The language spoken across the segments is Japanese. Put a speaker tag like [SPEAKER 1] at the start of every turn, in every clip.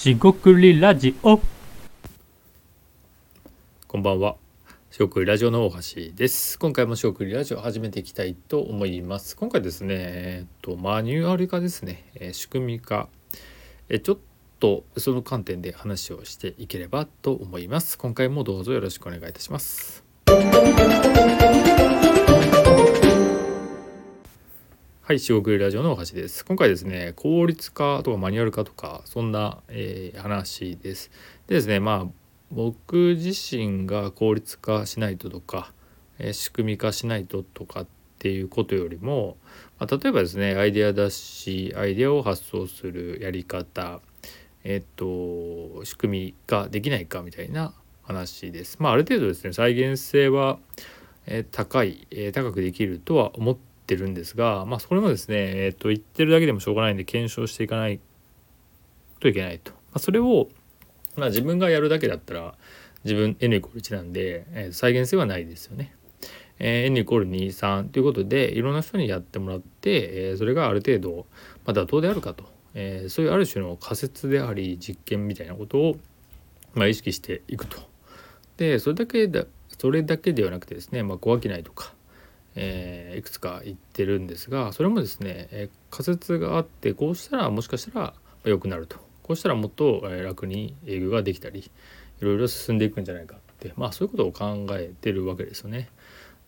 [SPEAKER 1] しごくりラジオ
[SPEAKER 2] こんばんは。しごくりラジオの大橋です。今回もしごくりラジオ始めていきたいと思います。今回ですね、えっとマニュアル化ですね、えー仕組み化、えちょっとその観点で話をしていければと思います。今回もどうぞよろしくお願いいたします。はい、しごくりラジオの橋です。今回ですね、効率化とかマニュアル化とか、そんな、えー話です。でですね、まあ、僕自身が効率化しないととか、えー仕組み化しないととかっていうことよりも、まあ、例えばですね、アイデア出し、アイデアを発想するやり方、えっと、仕組み化できないかみたいな話です。まあ、ある程度ですね、再現性は、え高い、え高くできるとは思っててるんですが、まあ、それもですね、えー、と言ってるだけでもしょうがないんで検証していかないといけないと。まあ、それを、まあ、自分がやるだけだったら自分 N=1 なんで、えー再現性はないですよね。えー n イコール23ということでいろんな人にやってもらって、えーそれがある程度、まあ、妥当であるかと、えーそういうある種の仮説であり実験みたいなことを、まあ、意識していくと。でそれだけだそれだけではなくてですね、まあ、小商いとか、えーいくつか言ってるんですがそれもですね、えー仮説があってこうしたらもしかしたら良くなるとこうしたらもっとえー楽に営業ができたりいろいろ進んでいくんじゃないかってまあそういうことを考えてるわけですよね。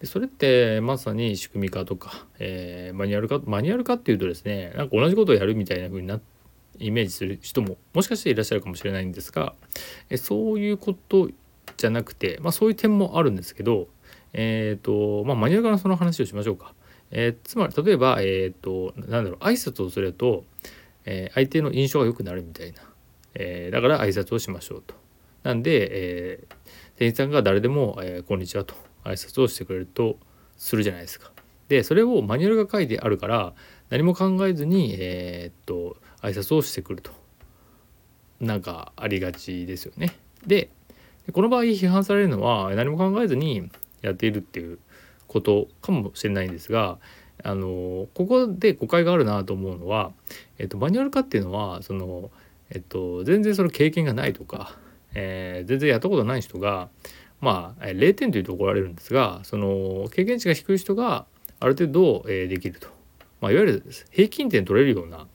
[SPEAKER 2] でそれってまさに仕組み化とか、えーマニュアル化マニュアル化っていうとですねなんか同じことをやるみたいな風になイメージする人ももしかしていらっしゃるかもしれないんですが、えそういうことじゃなくて、まあ、そういう点もあるんですけど、えーとまあ、マニュアル化のその話をしましょうか。えーつまり例えば、えー、となんだろう挨拶をすると、え相手の印象が良くなるみたいな、えだから挨拶をしましょうと。なんで、え店員さんが誰でも、えこんにちは」と挨拶をしてくれるとするじゃないですか。でそれをマニュアルが書いてあるから何も考えずに、えっと挨拶をしてくるとなんかありがちですよね。でこの場合批判されるのは何も考えずにやっているっていうことかもしれないんですがあのここで誤解があるなと思うのは、えっと、マニュアル化っていうのはその、えっと、全然その経験がないとか、えー全然やったことない人がまあ0点というと怒られるんですがその経験値が低い人がある程度、えーできると、まあ、いわゆる平均点取れるような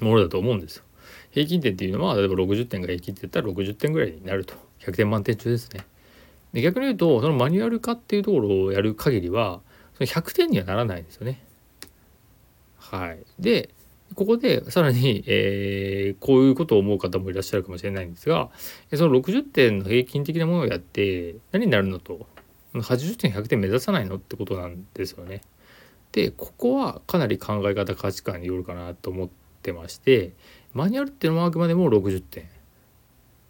[SPEAKER 2] ものだと思うんですよ。平均点っていうのは例えば60点が平均って言ったら60点ぐらいになると100点満点中ですね。で逆に言うとそのマニュアル化っていうところをやる限りはその100点にはならないんですよね。はい、でここでさらに、えーこういうことを思う方もいらっしゃるかもしれないんですがその60点の平均的なものをやって何になるのと80点100点目指さないのってことなんですよね。でここはかなり考え方価値観によるかなと思ってましてマニュアルっていうのはあくまでも60点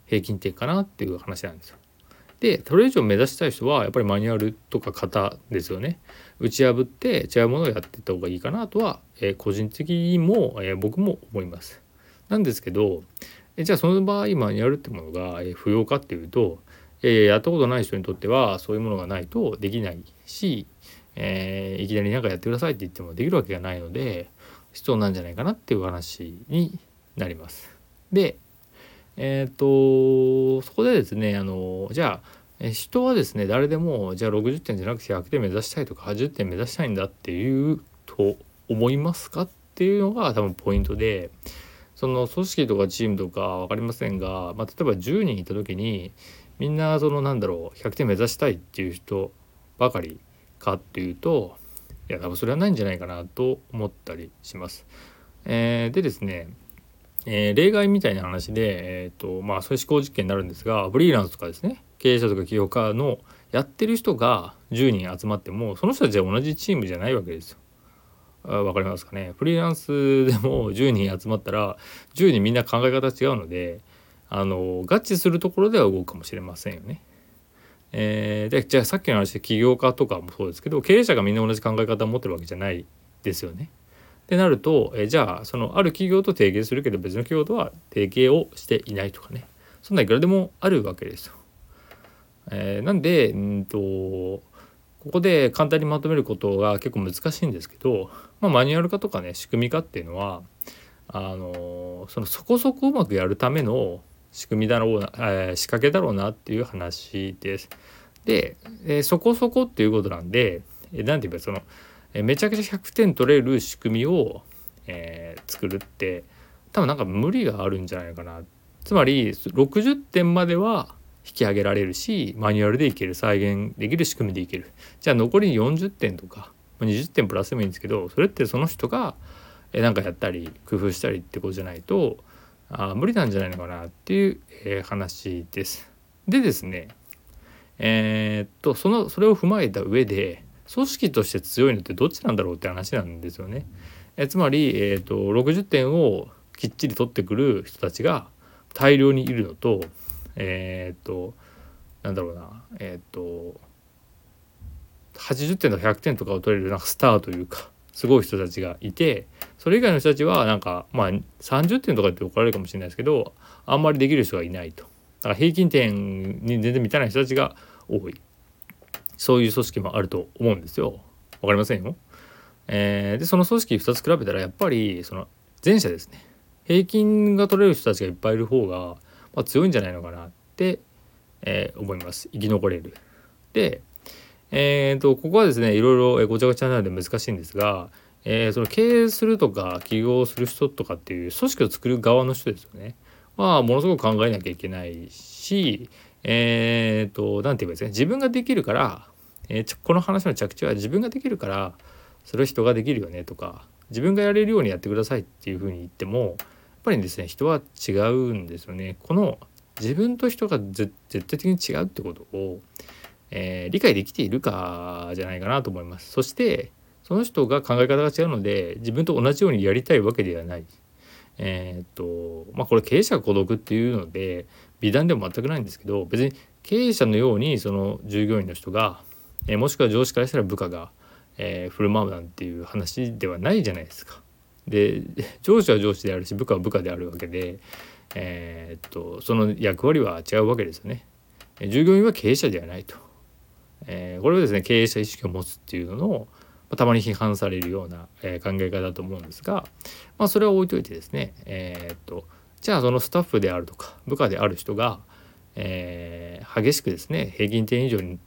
[SPEAKER 2] 平均点かなっていう話なんですよ。でそれ以上目指したい人はやっぱりマニュアルとか型ですよね打ち破って違うものをやっていった方がいいかなとは、えー個人的にも、えー僕も思います。なんですけどえじゃあその場合マニュアルってものが、え不要かっていうと、えやったことない人にとってはそういうものがないとできないし、えいきなり何かやってくださいって言ってもできるわけがないので必要なんじゃないかなっていう話になります。でえっ、とそこでですねあのじゃあ人はですね誰でもじゃあ60点じゃなくて100点目指したいとか80点目指したいんだっていうと思いますかっていうのが多分ポイントでその組織とかチームとか分かりませんが、まあ、例えば10人いた時にみんなそのなんだろう100点目指したいっていう人ばかりかっていうといや多分それはないんじゃないかなと思ったりします。えーでですねえー例外みたいな話で、えーとまあ、そういう思考実験になるんですがフリーランスとかですね経営者とか起業家のやってる人が10人集まってもその人たちは同じチームじゃないわけですよ。あわかりますかね？フリーランスでも10人集まったら10人みんな考え方違うのであの合致するところでは動くかもしれませんよね。えーでじゃあさっきの話で起業家とかもそうですけど経営者がみんな同じ考え方を持ってるわけじゃないですよね。ってなると、えじゃあそのある企業と提携するけど別の企業とは提携をしていないとかねそんないくらでもあるわけですよ。えーなんでうんとここで簡単にまとめることが結構難しいんですけど、まあ、マニュアル化とかね仕組み化っていうのはあのそのそこそこうまくやるための仕組みだろうな、えー、仕掛けだろうなっていう話です。で、えー、そこそこっていうことなんで何、えー、て言うかその、え、めちゃくちゃ100点取れる仕組みを、えー、作るって多分なんか無理があるんじゃないかな。つまり60点までは引き上げられるしマニュアルでいける再現できる仕組みでいけるじゃあ残り40点とか20点プラスでもいいんですけどそれってその人が何かやったり工夫したりってことじゃないとあ無理なんじゃないのかなっていう、えー、話です。でですねえー、っとそのそれを踏まえた上で組織として強いのってどっちなんだろうって話なんですよね。え、つまり、えー、っと60点をきっちり取ってくる人たちが大量にいるのとえっとなんだろうなえっと80点とか100点とかを取れるなんかスターというかすごい人たちがいてそれ以外の人たちはなんかまあ30点とかって怒られるかもしれないですけどあんまりできる人がいないとだから平均点に全然満たない人たちが多いそういう組織もあると思うんですよわかりませんよ。えー、でその組織2つ比べたらやっぱりその前者ですね平均が取れる人たちがいっぱいいる方が、まあ、強いんじゃないのかなって、えー、思います生き残れる。でえーと、ここはですねいろいろごちゃごちゃなので難しいんですが、えー、その経営するとか起業する人とかっていう組織を作る側の人ですよね。まあものすごく考えなきゃいけないしえーと何て言えばいいですね自分ができるから、えー、この話の着地は自分ができるからそれを人ができるよねとか自分がやれるようにやってくださいっていうふうに言ってもやっぱりですね人は違うんですよね。この自分と人が絶対的に違うってことをえー、理解できているかじゃないかなと思います。そしてその人が考え方が違うので自分と同じようにやりたいわけではない。えー、っとまあこれ経営者が孤独っていうので美談でも全くないんですけど別に経営者のようにその従業員の人が、えー、もしくは上司からしたら部下が、えー、振る舞うなんていう話ではないじゃないですか。で 上司は上司であるし部下は部下であるわけで、えー、っとその役割は違うわけですよね。従業員は経営者ではないと。え、これはですね経営者意識を持つっていうののたまに批判されるような、え、考え方だと思うんですが、まあ、それは置いといてですね、え、っとじゃあそのスタッフであるとか部下である人が、えー、激しくですね平均点以上に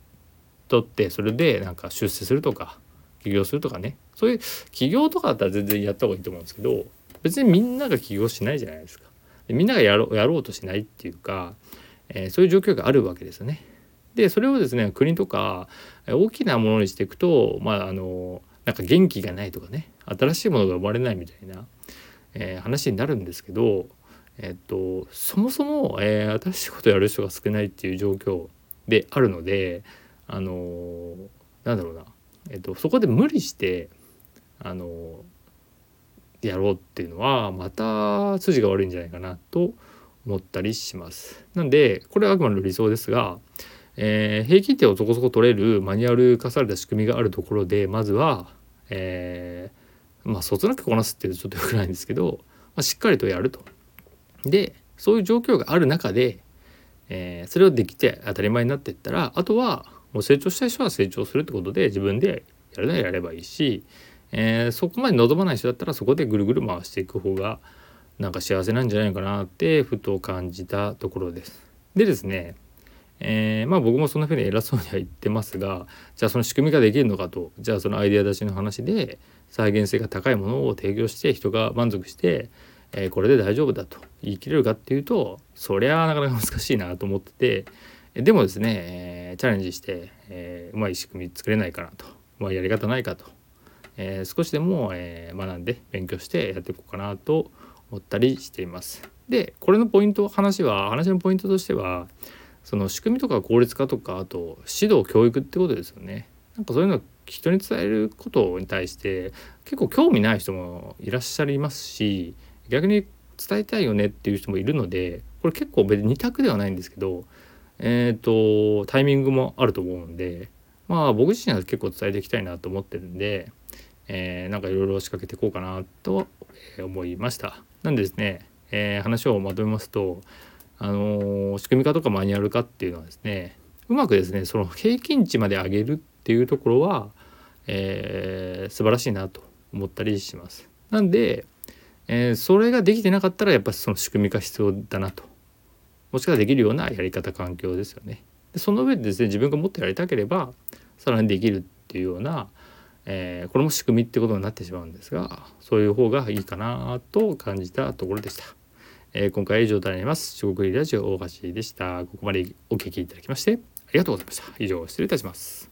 [SPEAKER 2] とってそれでなんか出世するとか起業するとかねそういう起業とかだったら全然やった方がいいと思うんですけど別にみんなが起業しないじゃないですか。でみんながやろやろうとしないっていうか、えー、そういう状況があるわけですよね。でそれをですね国とか大きなものにしていくとまああのなんか元気がないとかね新しいものが生まれないみたいな、えー、話になるんですけど、えっと、そもそも、えー、新しいことやる人が少ないっていう状況であるのであのなんだろうな、えっと、そこで無理してあのやろうっていうのはまた筋が悪いんじゃないかなと思ったりします。なんでこれはあくまでも理想ですがえー、平均点をそこそこ取れるマニュアル化された仕組みがあるところでまずは、えー、まあそつなくこなすっていうとちょっとよくないんですけど、まあ、しっかりとやると。でそういう状況がある中で、えー、それをできて当たり前になっていったらあとはもう成長したい人は成長するってことで自分でやるならやればいいし、えー、そこまで望まない人だったらそこでぐるぐる回していく方がなんか幸せなんじゃないかなってふと感じたところです。でですねえー、まあ僕もそんな風に偉そうには言ってますがじゃあその仕組みができるのかとじゃあそのアイデア出しの話で再現性が高いものを提供して人が満足して、えー、これで大丈夫だと言い切れるかっていうとそりゃなかなか難しいなと思っててでもですね、えー、チャレンジして、えー、うまい仕組み作れないかなと、まあ、やり方ないかと、え少しでも、え学んで勉強してやっていこうかなと思ったりしています。でこれのポイント話は話のポイントとしてはその仕組みとか効率化とかあと指導教育ってことですよね。なんかそういうの人に伝えることに対して結構興味ない人もいらっしゃいますし逆に伝えたいよねっていう人もいるのでこれ結構別に2択ではないんですけどえっ、ー、とタイミングもあると思うんでまあ僕自身は結構伝えていきたいなと思ってるんで、えー、なんかいろいろ仕掛けていこうかなと思いました。なんでですね、えー、話をまとめますとあの仕組み化とかマニュアル化っていうのはですねうまくですねその平均値まで上げるっていうところは、えー、素晴らしいなと思ったりします。なんで、えー、それができてなかったらやっぱその仕組み化必要だなともしくはできるようなやり方環境ですよね。でその上でですね自分がもっとやりたければさらにできるっていうような、えー、これも仕組みってことになってしまうんですがそういう方がいいかなと感じたところでした。えー、今回は以上となります。四国ラジオ大橋でした。ここまでお聞きいただきましてありがとうございました。以上失礼いたします。